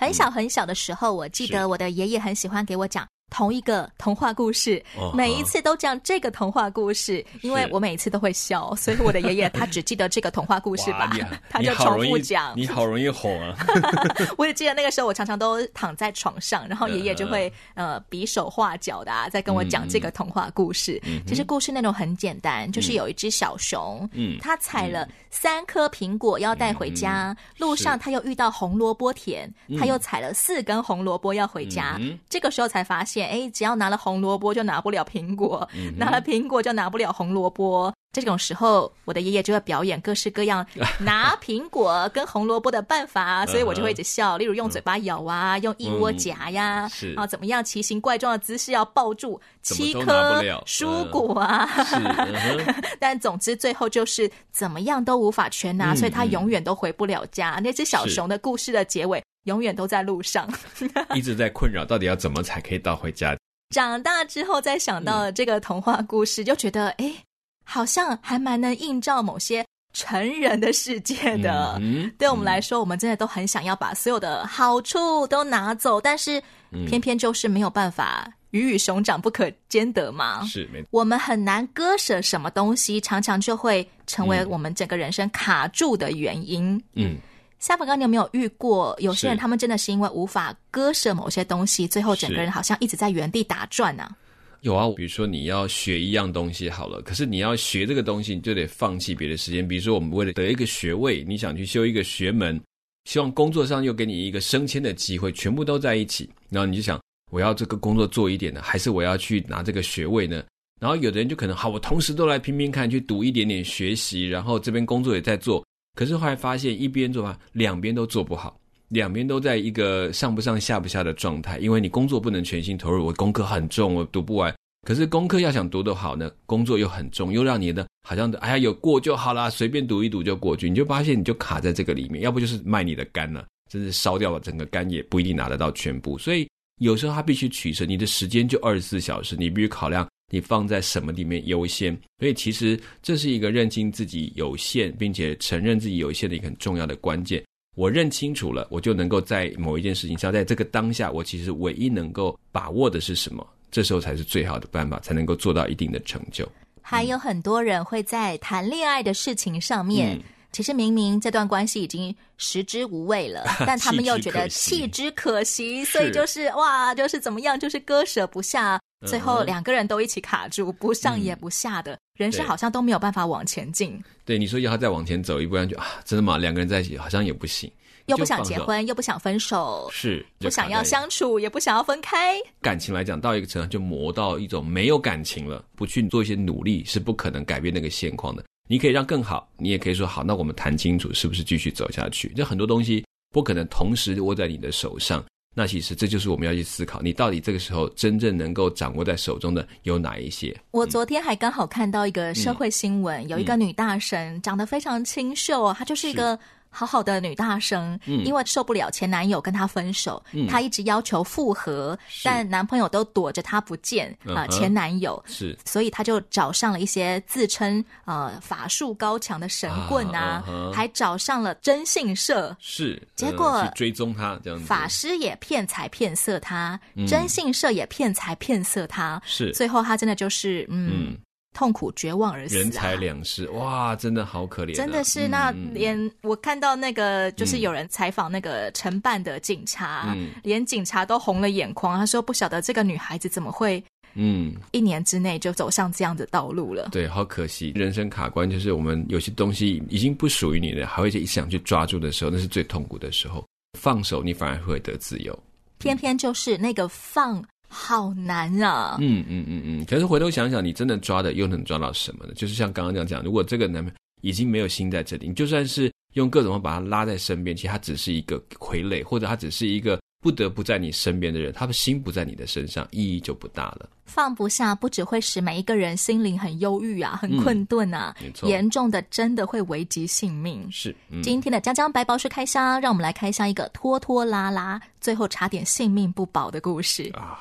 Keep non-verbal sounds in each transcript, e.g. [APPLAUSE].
很小很小的时候，我记得我的爷爷很喜欢给我讲同一个童话故事，每一次都讲这个童话故事，因为我每一次都会笑，所以我的爷爷他只记得这个童话故事吧，[LAUGHS] 他就重复讲。你好容易哄啊！[LAUGHS] 我也记得那个时候，我常常都躺在床上，然后爷爷就会呃比手画脚的啊，在跟我讲这个童话故事。其实故事内容很简单，就是有一只小熊，嗯，他采了三颗苹果要带回家，路上他又遇到红萝卜田，他又采了四根红萝卜要回家，这个时候才发现。哎，只要拿了红萝卜就拿不了苹果，嗯、拿了苹果就拿不了红萝卜。这种时候，我的爷爷就会表演各式各样 [LAUGHS] 拿苹果跟红萝卜的办法，[LAUGHS] 所以我就会一直笑。例如用嘴巴咬啊，用腋窝夹呀，嗯、啊，怎么样奇形怪状的姿势要抱住七颗蔬果啊？嗯、[LAUGHS] 但总之最后就是怎么样都无法全拿，所以他永远都回不了家。嗯、那只小熊的故事的结尾。永远都在路上，[LAUGHS] 一直在困扰，到底要怎么才可以到回家？长大之后再想到了这个童话故事，嗯、就觉得哎，好像还蛮能映照某些成人的世界的。嗯、对我们来说，嗯、我们真的都很想要把所有的好处都拿走，但是偏偏就是没有办法，鱼与熊掌不可兼得嘛。是，没。我们很难割舍什么东西，常常就会成为我们整个人生卡住的原因。嗯。下凡哥，你有没有遇过有些人，他们真的是因为无法割舍某些东西，最后整个人好像一直在原地打转呢、啊？有啊，比如说你要学一样东西好了，可是你要学这个东西，你就得放弃别的时间。比如说，我们为了得一个学位，你想去修一个学门，希望工作上又给你一个升迁的机会，全部都在一起，然后你就想，我要这个工作做一点呢，还是我要去拿这个学位呢？然后有的人就可能，好，我同时都来拼拼看，去读一点点学习，然后这边工作也在做。可是后来发现，一边做吧，两边都做不好，两边都在一个上不上下不下的状态。因为你工作不能全心投入，我功课很重，我读不完。可是功课要想读得好呢，工作又很重，又让你的好像哎呀有过就好啦，随便读一读就过去。你就发现你就卡在这个里面，要不就是卖你的肝了，真是烧掉了整个肝也不一定拿得到全部。所以有时候他必须取舍，你的时间就二十四小时，你必须考量。你放在什么里面优先？所以其实这是一个认清自己有限，并且承认自己有限的一个很重要的关键。我认清楚了，我就能够在某一件事情上，在这个当下，我其实唯一能够把握的是什么？这时候才是最好的办法，才能够做到一定的成就。还有很多人会在谈恋爱的事情上面，嗯、其实明明这段关系已经食之无味了，[LAUGHS] 但他们又觉得弃之可惜，所以就是哇，就是怎么样，就是割舍不下。最后两个人都一起卡住，不上也不下的，嗯、人生好像都没有办法往前进。对，你说要他再往前走一步，就啊，真的吗？两个人在一起好像也不行，又不想结婚，又不想分手，是不想要相处，也不想要分开。感情来讲，到一个程度就磨到一种没有感情了，不去做一些努力是不可能改变那个现况的。你可以让更好，你也可以说好，那我们谈清楚是不是继续走下去。就很多东西不可能同时握在你的手上。那其实这就是我们要去思考，你到底这个时候真正能够掌握在手中的有哪一些？我昨天还刚好看到一个社会新闻，嗯、有一个女大神长得非常清秀，她就是一个。好好的女大生，嗯，因为受不了前男友跟她分手，嗯，她一直要求复合，但男朋友都躲着她不见啊，呃，前男友。是，所以她就找上了一些自称呃法术高强的神棍啊，还找上了征信社，是，结果，追踪他这样子，法师也骗财骗色他，征信社也骗财骗色他，是，最后他真的就是嗯。嗯痛苦绝望而死，人财两失，哇，真的好可怜，真的是。那连我看到那个，就是有人采访那个承办的警察，连警察都红了眼眶。他说：“不晓得这个女孩子怎么会，嗯，一年之内就走上这样的道路了。”对，好可惜，人生卡关就是我们有些东西已经不属于你了，还会一直想去抓住的时候，那是最痛苦的时候。放手，你反而会得自由。偏偏就是那个放。好难啊！嗯嗯嗯嗯，可是回头想想，你真的抓的又能抓到什么呢？就是像刚刚这样讲，如果这个男朋友已经没有心在这里，你就算是用各种方法把他拉在身边，其实他只是一个傀儡，或者他只是一个不得不在你身边的人，他的心不在你的身上，意义就不大了。放不下，不只会使每一个人心灵很忧郁啊，很困顿啊，嗯、严重的真的会危及性命。是，嗯、今天的江江白宝书开箱，让我们来开箱一个拖拖拉拉，最后差点性命不保的故事啊。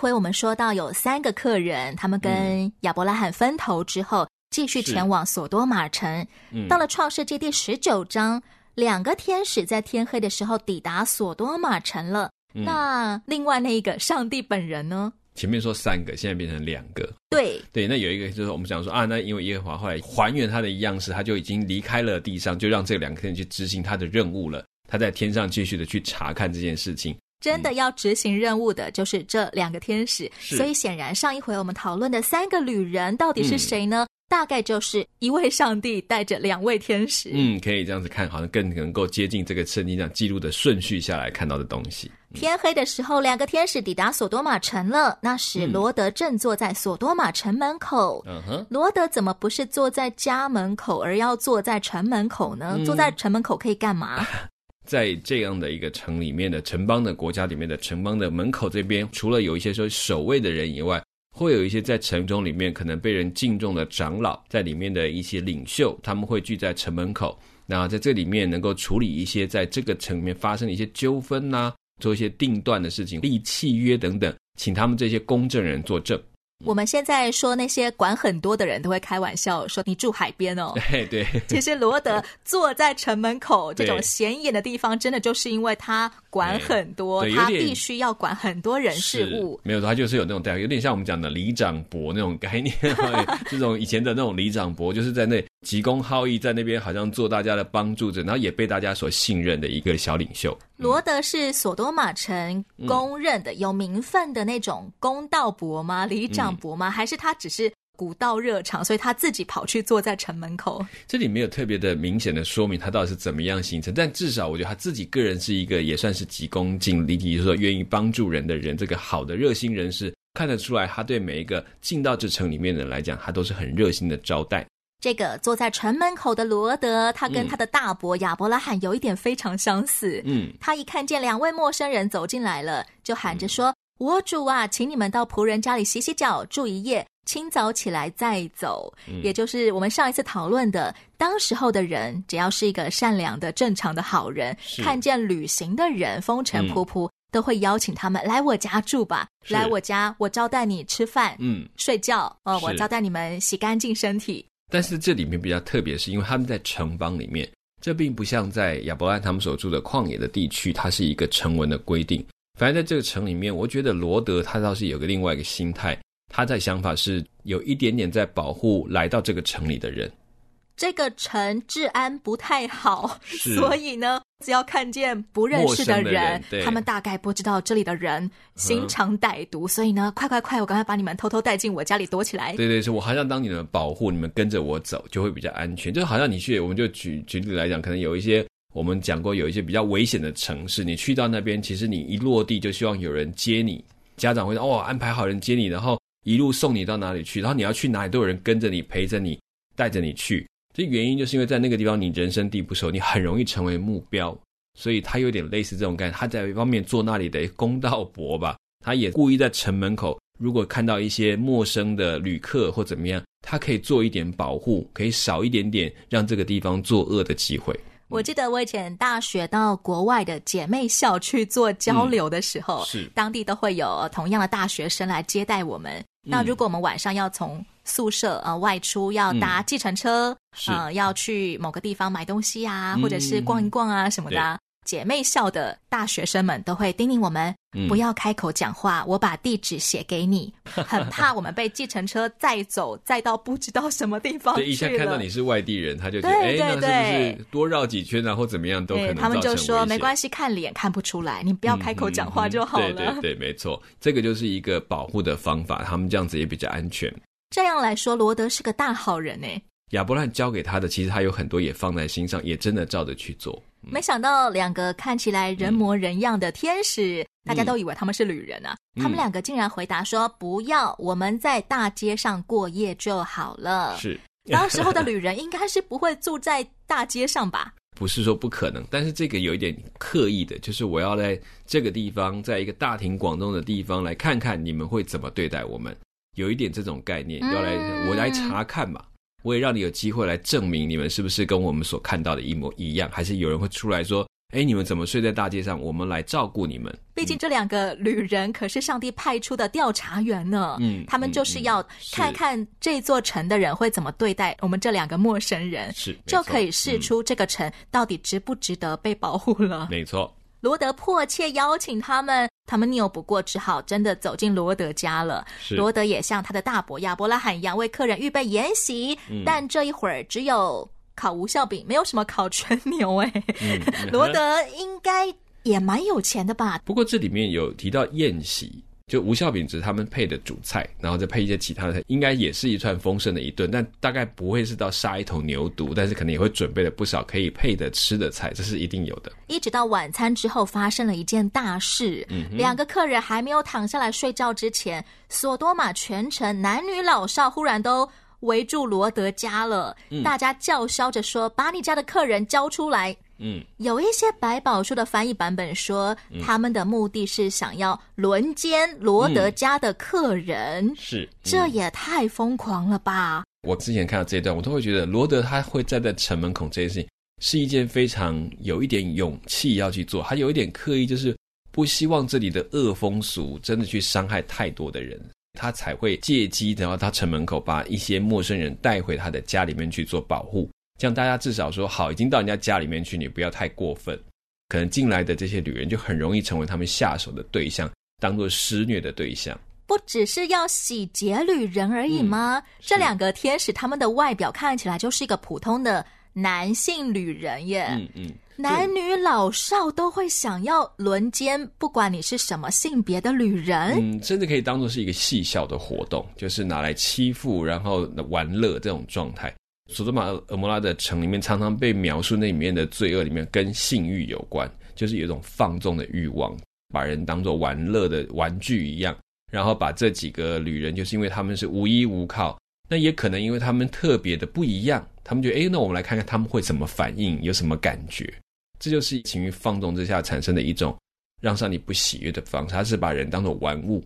回我们说到有三个客人，他们跟亚伯拉罕分头之后，继续前往索多玛城。嗯、到了创世纪第十九章，两个天使在天黑的时候抵达索多玛城了。嗯、那另外那一个上帝本人呢？前面说三个，现在变成两个。对对，那有一个就是我们讲说啊，那因为耶和华后来还原他的样式，他就已经离开了地上，就让这两个天使去执行他的任务了。他在天上继续的去查看这件事情。真的要执行任务的，就是这两个天使。是所以显然，上一回我们讨论的三个旅人到底是谁呢？嗯、大概就是一位上帝带着两位天使。嗯，可以这样子看，好像更能够接近这个圣经上记录的顺序下来看到的东西。嗯、天黑的时候，两个天使抵达索多玛城了。那时，罗德正坐在索多玛城门口。嗯哼，罗德怎么不是坐在家门口，而要坐在城门口呢？嗯、坐在城门口可以干嘛？[LAUGHS] 在这样的一个城里面的城邦的国家里面的城邦的门口这边，除了有一些说守卫的人以外，会有一些在城中里面可能被人敬重的长老，在里面的一些领袖，他们会聚在城门口，那在这里面能够处理一些在这个城里面发生的一些纠纷呐、做一些定断的事情、立契约等等，请他们这些公证人作证。我们现在说那些管很多的人都会开玩笑说，你住海边哦。[LAUGHS] 对对。其实罗德坐在城门口这种显眼的地方，真的就是因为他管很多，他必须要管很多人事物。没有，他就是有那种有点像我们讲的里长伯那种概念，[LAUGHS] [LAUGHS] 这种以前的那种里长伯，就是在那急公好义，在那边好像做大家的帮助者，然后也被大家所信任的一个小领袖。罗德是索多玛城公认的有名分的那种公道伯吗？里长伯吗？还是他只是古道热肠，所以他自己跑去坐在城门口？这里没有特别的明显的说明他到底是怎么样形成，但至少我觉得他自己个人是一个也算是急公尽力，就是说愿意帮助人的人，这个好的热心人士，看得出来他对每一个进到这城里面的人来讲，他都是很热心的招待。这个坐在城门口的罗德，他跟他的大伯亚伯拉罕有一点非常相似。嗯，他一看见两位陌生人走进来了，就喊着说：“嗯、我主啊，请你们到仆人家里洗洗脚，住一夜，清早起来再走。嗯”也就是我们上一次讨论的，当时候的人，只要是一个善良的、正常的好人，看见旅行的人风尘仆仆，嗯、都会邀请他们来我家住吧，来我家，我招待你吃饭，嗯，睡觉，哦，我招待你们洗干净身体。但是这里面比较特别，是因为他们在城邦里面，这并不像在亚伯拉罕他们所住的旷野的地区，它是一个成文的规定。反正在这个城里面，我觉得罗德他倒是有个另外一个心态，他在想法是有一点点在保护来到这个城里的人。这个城治安不太好，所以呢，只要看见不认识的人，的人他们大概不知道这里的人心肠歹毒，嗯、所以呢，快快快，我赶快把你们偷偷带进我家里躲起来。对对，是我好像当你们保护，你们跟着我走就会比较安全。就好像你去，我们就举举例来讲，可能有一些我们讲过有一些比较危险的城市，你去到那边，其实你一落地就希望有人接你，家长会说哦，安排好人接你，然后一路送你到哪里去，然后你要去哪里都有人跟着你，陪着你，带着你去。这原因就是因为在那个地方你人生地不熟，你很容易成为目标，所以他有点类似这种感觉。他在一方面做那里的公道伯吧，他也故意在城门口，如果看到一些陌生的旅客或怎么样，他可以做一点保护，可以少一点点让这个地方作恶的机会。我记得我以前大学到国外的姐妹校去做交流的时候，嗯、是当地都会有同样的大学生来接待我们。嗯、那如果我们晚上要从宿舍呃外出，要搭计程车，嗯、呃要去某个地方买东西啊，嗯、或者是逛一逛啊什么的。姐妹校的大学生们都会叮咛我们，嗯、不要开口讲话，我把地址写给你，[LAUGHS] 很怕我们被计程车载走，载到不知道什么地方去了。对，一下看到你是外地人，他就觉得，哎，那是不是多绕几圈，然后怎么样都可能。他们就说没关系，看脸看不出来，你不要开口讲话就好了。嗯嗯嗯、对对对，没错，这个就是一个保护的方法，他们这样子也比较安全。这样来说，罗德是个大好人呢。亚伯兰教给他的，其实他有很多也放在心上，也真的照着去做。嗯、没想到两个看起来人模人样的天使，嗯、大家都以为他们是旅人啊。嗯、他们两个竟然回答说：“不要，我们在大街上过夜就好了。”是，当时候的旅人应该是不会住在大街上吧？[LAUGHS] 不是说不可能，但是这个有一点刻意的，就是我要在这个地方，在一个大庭广众的地方来看看你们会怎么对待我们，有一点这种概念，要来、嗯、我来查看嘛。我也让你有机会来证明你们是不是跟我们所看到的一模一样，还是有人会出来说：“哎，你们怎么睡在大街上？我们来照顾你们。”毕竟这两个旅人可是上帝派出的调查员呢，嗯，他们就是要看看这座城的人会怎么对待我们这两个陌生人，是就可以试出这个城到底值不值得被保护了。没错。罗德迫切邀请他们，他们拗不过，只好真的走进罗德家了。是罗德也像他的大伯亚伯拉罕一样，为客人预备宴席。嗯、但这一会儿只有烤无效饼，没有什么烤全牛。哎、嗯，[LAUGHS] 罗德应该也蛮有钱的吧？不过这里面有提到宴席。就无效饼只是他们配的主菜，然后再配一些其他的菜，应该也是一串丰盛的一顿，但大概不会是到杀一头牛犊，但是可能也会准备了不少可以配的吃的菜，这是一定有的。一直到晚餐之后，发生了一件大事，嗯，两个客人还没有躺下来睡觉之前，索多玛全城男女老少忽然都围住罗德家了，嗯、大家叫嚣着说：“把你家的客人交出来！”嗯，有一些百宝书的翻译版本说，嗯、他们的目的是想要轮奸罗德家的客人。嗯、是，这也太疯狂了吧！我之前看到这一段，我都会觉得罗德他会站在城门口这件事情，是一件非常有一点勇气要去做，他有一点刻意，就是不希望这里的恶风俗真的去伤害太多的人，他才会借机然后他城门口把一些陌生人带回他的家里面去做保护。这样大家至少说好，已经到人家家里面去，你不要太过分。可能进来的这些女人就很容易成为他们下手的对象，当做施虐的对象。不只是要洗劫旅人而已吗？嗯、这两个天使他们的外表看起来就是一个普通的男性旅人耶。嗯嗯，嗯男女老少都会想要轮奸，不管你是什么性别的旅人。嗯，甚至可以当做是一个戏笑的活动，就是拿来欺负然后玩乐这种状态。索多玛、蛾摩拉的城里面，常常被描述那里面的罪恶里面跟性欲有关，就是有一种放纵的欲望，把人当做玩乐的玩具一样，然后把这几个旅人，就是因为他们是无依无靠，那也可能因为他们特别的不一样，他们觉得，诶，那我们来看看他们会怎么反应，有什么感觉，这就是情欲放纵之下产生的一种让上帝不喜悦的方式，他是把人当作玩物。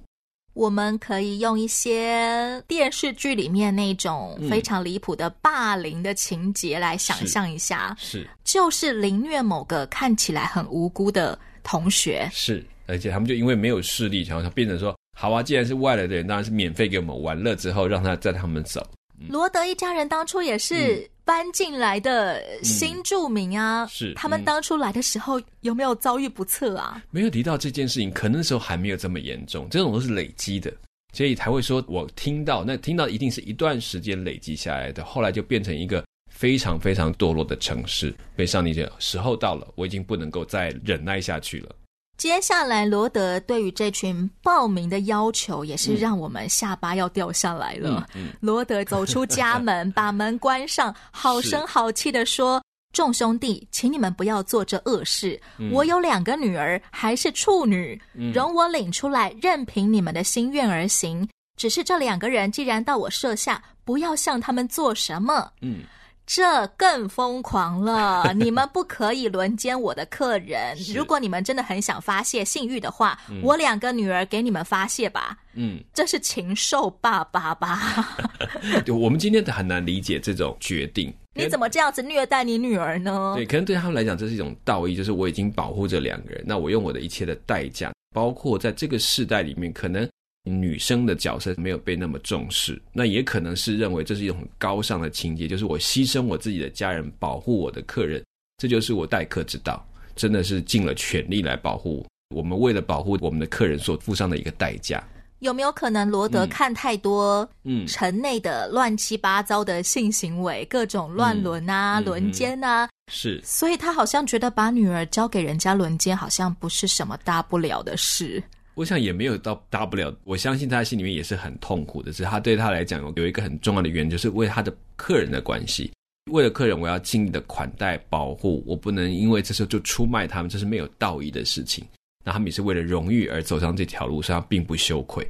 我们可以用一些电视剧里面那种非常离谱的霸凌的情节来想象一下，是，是就是凌虐某个看起来很无辜的同学，是，而且他们就因为没有势力，然后他变成说，好啊，既然是外来的人，当然是免费给我们玩乐，之后让他带他们走。罗德一家人当初也是搬进来的新住民啊，是他们当初来的时候有没有遭遇不测啊？没有提到这件事情，可能那时候还没有这么严重，这种都是累积的，所以才会说我听到那听到一定是一段时间累积下来的，后来就变成一个非常非常堕落的城市，被上帝讲时候到了，我已经不能够再忍耐下去了。接下来，罗德对于这群报名的要求也是让我们下巴要掉下来了。嗯嗯、罗德走出家门，把门关上，好声好气的说：“众兄弟，请你们不要做这恶事。嗯、我有两个女儿，还是处女，容我领出来，任凭你们的心愿而行。只是这两个人既然到我舍下，不要向他们做什么。”嗯。这更疯狂了！你们不可以轮奸我的客人。[LAUGHS] 如果你们真的很想发泄性欲的话，嗯、我两个女儿给你们发泄吧。嗯，这是禽兽爸爸吧？[LAUGHS] 我们今天很难理解这种决定。[LAUGHS] 你怎么这样子虐待你女儿呢？对，可能对他们来讲，这是一种道义，就是我已经保护这两个人，那我用我的一切的代价，包括在这个世代里面，可能。女生的角色没有被那么重视，那也可能是认为这是一种很高尚的情节，就是我牺牲我自己的家人，保护我的客人，这就是我待客之道，真的是尽了全力来保护我们，为了保护我们的客人所付上的一个代价。有没有可能罗德看太多嗯城内的乱七八糟的性行为，嗯、各种乱伦啊、嗯、轮奸啊？是，所以他好像觉得把女儿交给人家轮奸，好像不是什么大不了的事。我想也没有到大不了。我相信他心里面也是很痛苦的，只是他对他来讲有一个很重要的原因，就是为他的客人的关系，为了客人，我要尽力的款待保护，我不能因为这时候就出卖他们，这是没有道义的事情。那他们也是为了荣誉而走上这条路上，并不羞愧，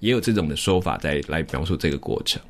也有这种的说法在来描述这个过程。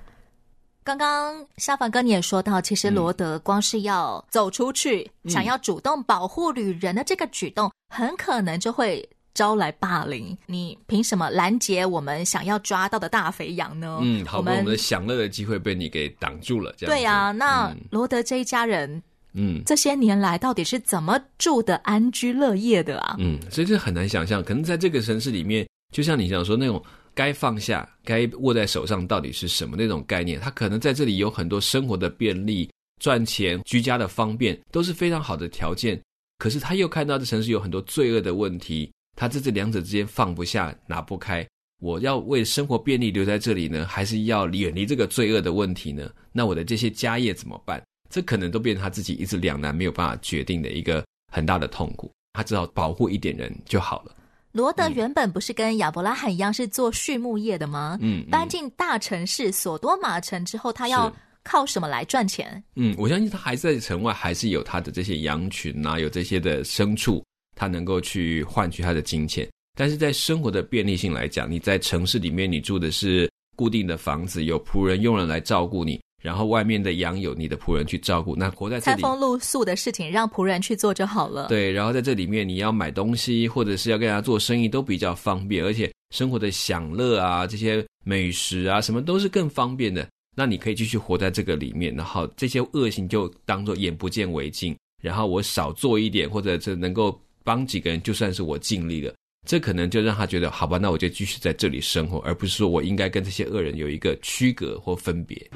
刚刚沙凡哥你也说到，其实罗德光是要走出去，嗯、想要主动保护旅人的这个举动，很可能就会招来霸凌。你凭什么拦截我们想要抓到的大肥羊呢？嗯，好吧，我们的享乐的机会被你给挡住了。这样。对呀、啊，那罗德这一家人，嗯，这些年来到底是怎么住的安居乐业的啊？嗯，所以这很难想象，可能在这个城市里面，就像你想说那种。该放下、该握在手上到底是什么那种概念？他可能在这里有很多生活的便利、赚钱、居家的方便，都是非常好的条件。可是他又看到这城市有很多罪恶的问题，他在这两者之间放不下、拿不开。我要为生活便利留在这里呢，还是要远离这个罪恶的问题呢？那我的这些家业怎么办？这可能都变成他自己一直两难、没有办法决定的一个很大的痛苦。他只好保护一点人就好了。罗德原本不是跟亚伯拉罕一样是做畜牧业的吗？嗯，嗯，搬进大城市索多玛城之后，他要靠什么来赚钱？嗯，我相信他还在城外，还是有他的这些羊群啊，有这些的牲畜，他能够去换取他的金钱。但是在生活的便利性来讲，你在城市里面，你住的是固定的房子，有仆人、佣人来照顾你。然后外面的羊有你的仆人去照顾，那活在这里，餐风露宿的事情让仆人去做就好了。对，然后在这里面你要买东西或者是要跟人家做生意都比较方便，而且生活的享乐啊，这些美食啊，什么都是更方便的。那你可以继续活在这个里面，然后这些恶行就当做眼不见为净。然后我少做一点，或者是能够帮几个人，就算是我尽力了。这可能就让他觉得好吧，那我就继续在这里生活，而不是说我应该跟这些恶人有一个区隔或分别。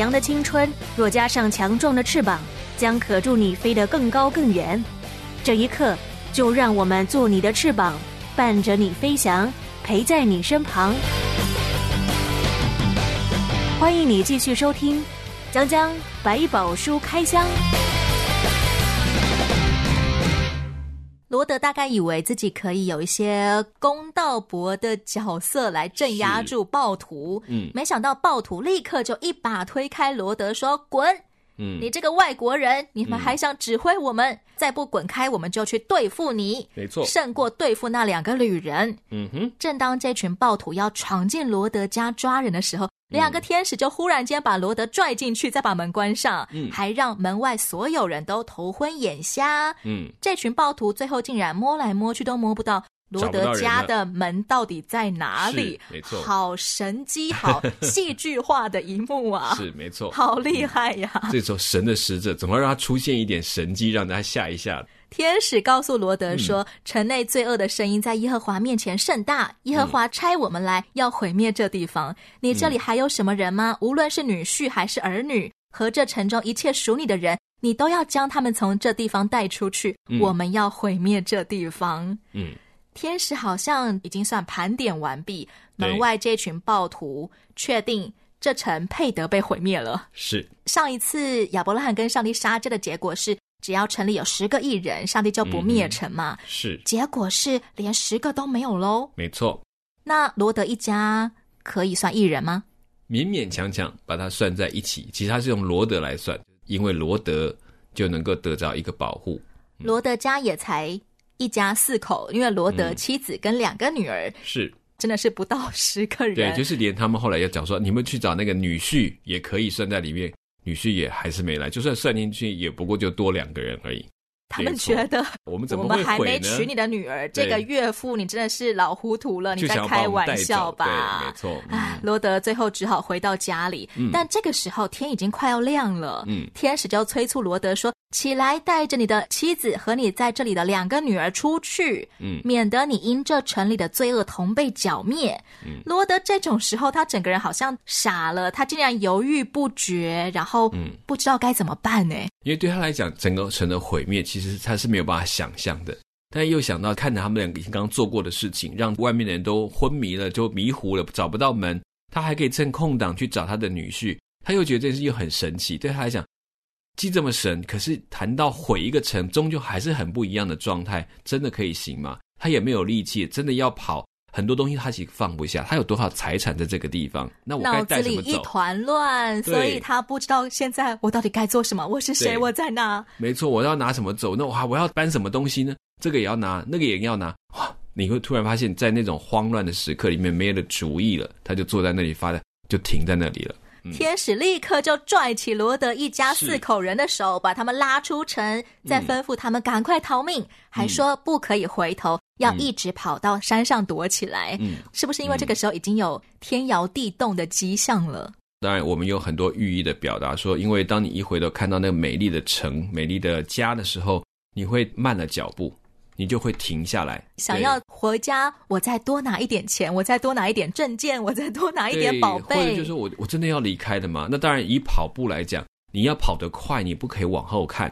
扬的青春，若加上强壮的翅膀，将可助你飞得更高更远。这一刻，就让我们做你的翅膀，伴着你飞翔，陪在你身旁。欢迎你继续收听《江江百宝书开箱》。罗德大概以为自己可以有一些公道伯的角色来镇压住暴徒，嗯，没想到暴徒立刻就一把推开罗德，说：“滚！嗯，你这个外国人，你们还想指挥我们？嗯、再不滚开，我们就去对付你。没错，胜过对付那两个旅人。嗯哼。正当这群暴徒要闯进罗德家抓人的时候。”两个天使就忽然间把罗德拽进去，再把门关上，嗯，还让门外所有人都头昏眼瞎。嗯，这群暴徒最后竟然摸来摸去都摸不到罗德家的门到底在哪里？没错，好神机，好 [LAUGHS] 戏剧化的一幕啊！是没错，好厉害呀！嗯，这时候神的使者总要让他出现一点神机，让大家吓一吓。天使告诉罗德说：“嗯、城内罪恶的声音在耶和华面前甚大，耶和华差我们来要毁灭这地方。你这里还有什么人吗？无论是女婿还是儿女，和这城中一切属你的人，你都要将他们从这地方带出去。嗯、我们要毁灭这地方。”嗯，天使好像已经算盘点完毕，门外这群暴徒确定这城配得被毁灭了。是上一次亚伯拉罕跟上帝杀这的结果是。只要城里有十个艺人，上帝就不灭城嘛。嗯、是，结果是连十个都没有喽。没错。那罗德一家可以算艺人吗？勉勉强强把它算在一起。其实他是用罗德来算，因为罗德就能够得到一个保护。嗯、罗德家也才一家四口，因为罗德妻子跟两个女儿、嗯、是，真的是不到十个人。对，就是连他们后来要讲说，你们去找那个女婿也可以算在里面。女婿也还是没来，就算算进去，也不过就多两个人而已。他们觉得我们怎么？我们还没娶你的女儿，这个岳父你真的是老糊涂了，你在开玩笑吧？没错。哎、嗯，罗德最后只好回到家里，嗯、但这个时候天已经快要亮了。嗯，天使就催促罗德说：“起来，带着你的妻子和你在这里的两个女儿出去，嗯，免得你因这城里的罪恶同被剿灭。嗯，罗德这种时候，他整个人好像傻了，他竟然犹豫不决，然后嗯，不知道该怎么办呢？因为对他来讲，整个城的毁灭其实他是没有办法想象的。但又想到看着他们两个刚刚做过的事情，让外面的人都昏迷了，就迷糊了，找不到门，他还可以趁空档去找他的女婿，他又觉得这件事又很神奇，对他来讲。既这么神，可是谈到毁一个城，终究还是很不一样的状态。真的可以行吗？他也没有力气，真的要跑，很多东西他其实放不下。他有多少财产在这个地方？那我该带什么走？脑子里一团乱，所以他不知道现在我到底该做什么。我是谁？我在哪？没错，我要拿什么走？那我还我要搬什么东西呢？这个也要拿，那个也要拿。哇！你会突然发现，在那种慌乱的时刻里面，没了主意了。他就坐在那里发呆，就停在那里了。天使立刻就拽起罗德一家四口人的手，把他们拉出城，再吩咐他们赶快逃命，嗯、还说不可以回头，嗯、要一直跑到山上躲起来。嗯，是不是因为这个时候已经有天摇地动的迹象了？当然，我们有很多寓意的表达，说，因为当你一回头看到那个美丽的城、美丽的家的时候，你会慢了脚步。你就会停下来，想要回家，我再多拿一点钱，我再多拿一点证件，我再多拿一点宝贝。或者就是我，我真的要离开的吗？那当然，以跑步来讲，你要跑得快，你不可以往后看。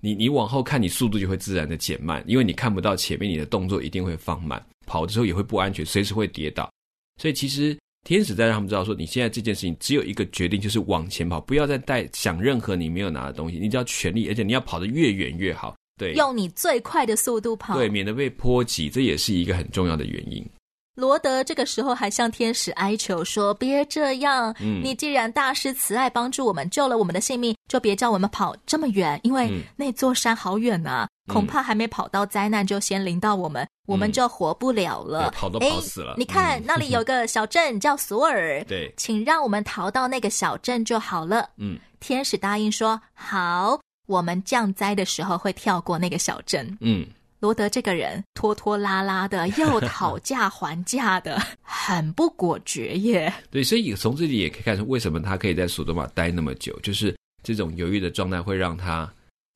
你你往后看，你速度就会自然的减慢，因为你看不到前面，你的动作一定会放慢。跑的时候也会不安全，随时会跌倒。所以其实天使在让他们知道说，你现在这件事情只有一个决定，就是往前跑，不要再带想任何你没有拿的东西，你只要全力，而且你要跑得越远越好。对，用你最快的速度跑，对，免得被波及，这也是一个很重要的原因。罗德这个时候还向天使哀求说：“别这样，嗯，你既然大师慈爱，帮助我们，救了我们的性命，就别叫我们跑这么远，因为那座山好远啊，嗯，恐怕还没跑到，灾难就先临到我们，嗯，我们就活不了了，跑都跑死了。你看，嗯，那里有个小镇叫索尔，[LAUGHS] 对，请让我们逃到那个小镇就好了。嗯，天使答应说好。”我们降灾的时候会跳过那个小镇。嗯，罗德这个人拖拖拉拉的，[LAUGHS] 又讨价还价的，很不果决耶。对，所以从这里也可以看出，为什么他可以在索多玛待那么久，就是这种犹豫的状态会让他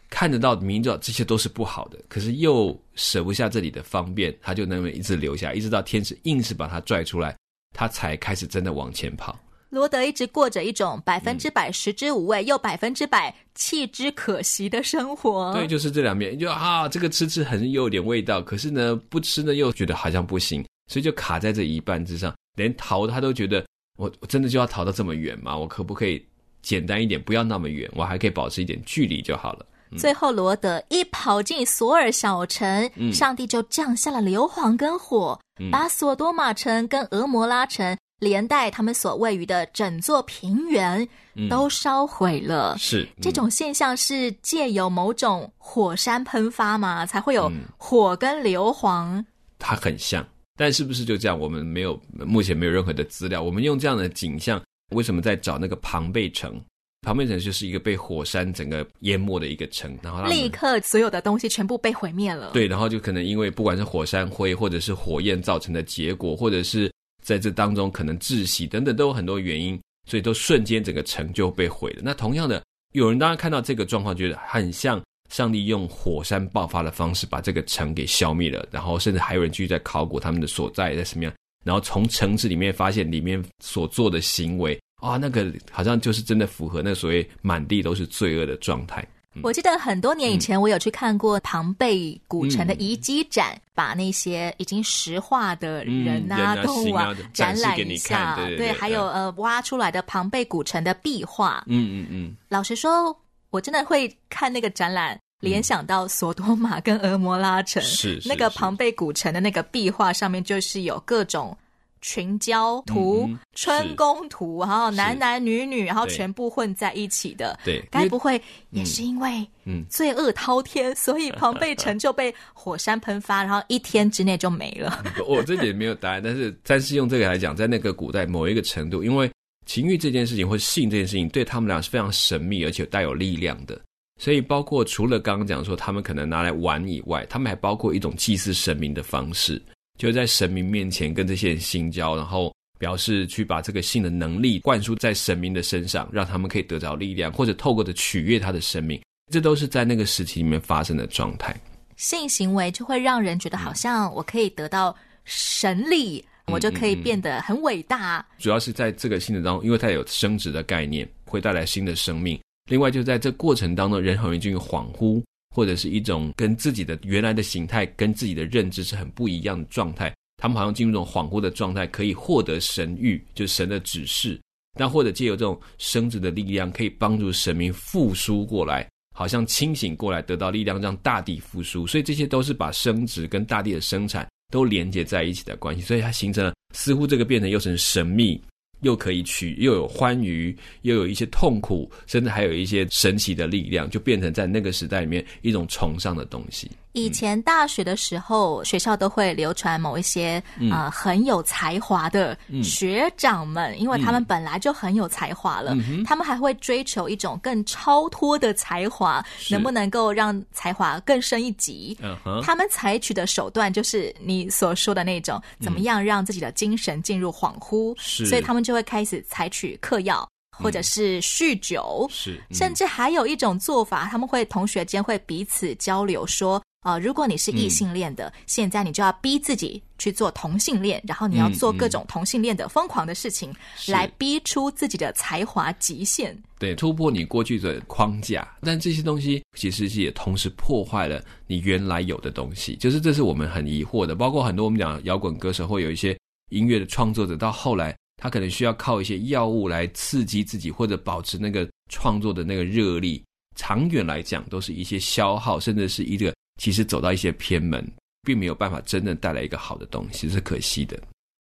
看得到、明知道这些都是不好的，可是又舍不下这里的方便，他就那么一直留下，一直到天使硬是把他拽出来，他才开始真的往前跑。罗德一直过着一种百分之百食之无味，嗯、又百分之百弃之可惜的生活。对，就是这两面，就啊，这个吃吃很有点味道，可是呢，不吃呢又觉得好像不行，所以就卡在这一半之上。连逃他都觉得，我我真的就要逃到这么远吗？我可不可以简单一点，不要那么远，我还可以保持一点距离就好了。嗯、最后，罗德一跑进索尔小城，嗯、上帝就降下了硫磺跟火，嗯、把索多玛城跟俄摩拉城。连带他们所位于的整座平原都烧毁了。嗯、是、嗯、这种现象是借由某种火山喷发吗？才会有火跟硫磺？它很像，但是不是就这样？我们没有，目前没有任何的资料。我们用这样的景象，为什么在找那个庞贝城？庞贝城就是一个被火山整个淹没的一个城，然后立刻所有的东西全部被毁灭了。对，然后就可能因为不管是火山灰或者是火焰造成的结果，或者是。在这当中，可能窒息等等都有很多原因，所以都瞬间整个城就被毁了。那同样的，有人当然看到这个状况，觉得很像上帝用火山爆发的方式把这个城给消灭了，然后甚至还有人继续在考古他们的所在在什么样，然后从城市里面发现里面所做的行为啊，那个好像就是真的符合那所谓满地都是罪恶的状态。我记得很多年以前，我有去看过庞贝古城的遗迹展，嗯、把那些已经石化的人啊、嗯、动物啊，啊展览一下。对，对，对，对，还有呃挖出来的庞贝古城的壁画。嗯嗯嗯。老实说，我真的会看那个展览，联想到索多玛跟俄摩拉城。是，是那个庞贝古城的那个壁画上面，就是有各种。群交图、嗯、春宫图，然后男男女女，然后全部混在一起的。对，该不会也是因为嗯罪恶滔天，嗯、所以庞贝城就被火山喷发，然后一天之内就没了？我这里没有答案，但是但是用这个来讲，在那个古代某一个程度，因为情欲这件事情或性这件事情对他们俩是非常神秘而且带有力量的，所以包括除了刚刚讲说他们可能拿来玩以外，他们还包括一种祭祀神明的方式。就在神明面前跟这些人性交，然后表示去把这个性的能力灌输在神明的身上，让他们可以得着力量，或者透过的取悦他的生命，这都是在那个时期里面发生的状态。性行为就会让人觉得好像我可以得到神力，嗯、我就可以变得很伟大。嗯嗯嗯。主要是在这个性的当中，因为它有生殖的概念，会带来新的生命。另外，就在这过程当中，人很容易进入恍惚，或者是一种跟自己的原来的形态、跟自己的认知是很不一样的状态。他们好像进入这种恍惚的状态，可以获得神谕，就是神的指示。但或者借由这种生殖的力量，可以帮助神明复苏过来，好像清醒过来，得到力量，让大地复苏。所以这些都是把生殖跟大地的生产都连接在一起的关系。所以它形成了，似乎这个变成又成神秘。又可以取，又有欢愉，又有一些痛苦，甚至还有一些神奇的力量，就变成在那个时代里面一种崇尚的东西。以前大学的时候，嗯、学校都会流传某一些啊、嗯呃、很有才华的学长们，嗯、因为他们本来就很有才华了，嗯、他们还会追求一种更超脱的才华，能不能够让才华更升一级？嗯、他们采取的手段就是你所说的那种，怎么样让自己的精神进入恍惚？是所以他们就会开始采取嗑药。或者是酗酒，嗯、是，嗯、甚至还有一种做法，他们会同学间会彼此交流说，啊、呃，如果你是异性恋的，嗯、现在你就要逼自己去做同性恋，然后你要做各种同性恋的疯狂的事情，嗯、来逼出自己的才华极限，对，突破你过去的框架。但这些东西其实是也同时破坏了你原来有的东西，就是这是我们很疑惑的。包括很多我们讲摇滚歌手或有一些音乐的创作者，到后来。他可能需要靠一些药物来刺激自己，或者保持那个创作的那个热力。长远来讲，都是一些消耗，甚至是一个其实走到一些偏门，并没有办法真正带来一个好的东西，是可惜的。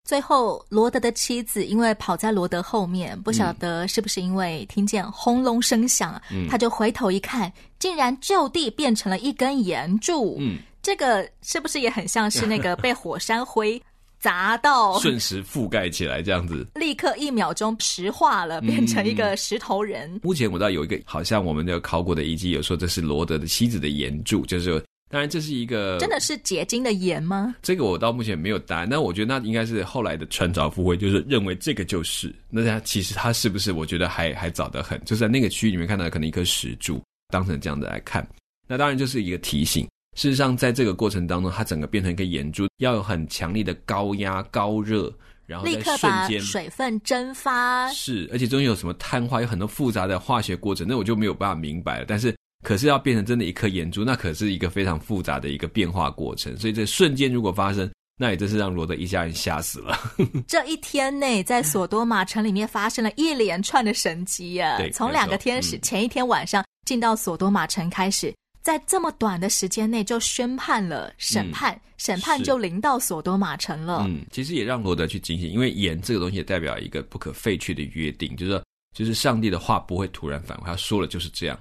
最后，罗德的妻子因为跑在罗德后面，不晓得是不是因为听见轰隆声响，嗯、他就回头一看，竟然就地变成了一根岩柱。嗯，这个是不是也很像是那个被火山灰？砸到，瞬时覆盖起来，这样子，[LAUGHS] 立刻一秒钟石化了，变成一个石头人。嗯、目前我知道有一个，好像我们的考古的遗迹有说这是罗德的妻子的岩柱，就是当然这是一个真的是结晶的盐吗？这个我到目前没有答案，但我觉得那应该是后来的穿凿附会，就是认为这个就是。那他其实他是不是？我觉得还还早得很，就是在那个区域里面看到可能一颗石柱，当成这样子来看，那当然就是一个提醒。事实上，在这个过程当中，它整个变成一个眼珠，要有很强力的高压、高热，然后在瞬间水分蒸发。是，而且中间有什么碳化，有很多复杂的化学过程，那我就没有办法明白了。但是，可是要变成真的一颗眼珠，那可是一个非常复杂的一个变化过程。所以，这瞬间如果发生，那也真是让罗德一家人吓死了。[LAUGHS] 这一天内，在索多玛城里面发生了一连串的神迹啊！对，从两个天使前一天晚上进到索多玛城开始。在这么短的时间内就宣判了审判，嗯、审判就临到索多玛城了。嗯，其实也让罗德去警醒，因为盐这个东西也代表一个不可废去的约定，就是说，就是上帝的话不会突然反悔，他说了就是这样，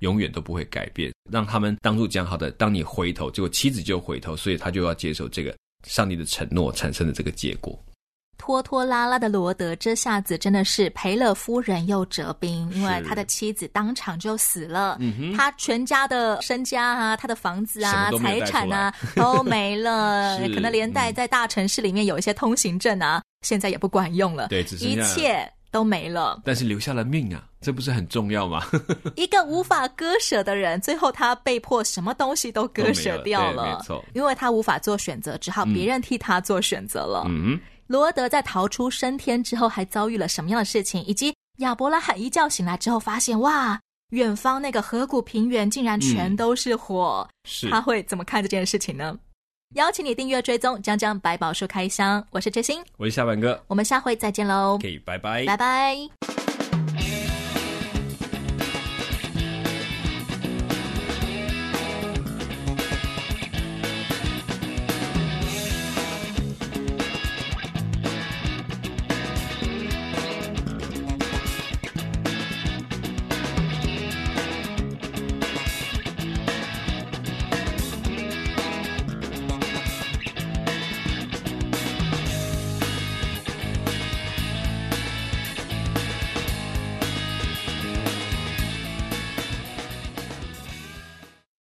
永远都不会改变。让他们当初讲好的，当你回头，结果妻子就回头，所以他就要接受这个上帝的承诺产生的这个结果。拖拖拉拉的罗德，这下子真的是赔了夫人又折兵，因为他的妻子当场就死了，是他全家的身家啊，他的房子啊、财产啊都没了，[LAUGHS] 可能连带在大城市里面有一些通行证啊，嗯、现在也不管用了，对，一切都没了，但是留下了命啊，这不是很重要吗？[LAUGHS] 一个无法割舍的人，最后他被迫什么东西都割舍掉了，了没错，因为他无法做选择，只好别人替他做选择了，嗯。罗德在逃出升天之后，还遭遇了什么样的事情？以及亚伯拉罕一觉醒来之后，发现哇，远方那个河谷平原竟然全都是火，嗯、是他会怎么看这件事情呢？邀请你订阅追踪，江江百宝书开箱。我是追星，我是夏半哥，我们下回再见喽。可以，拜拜，拜拜。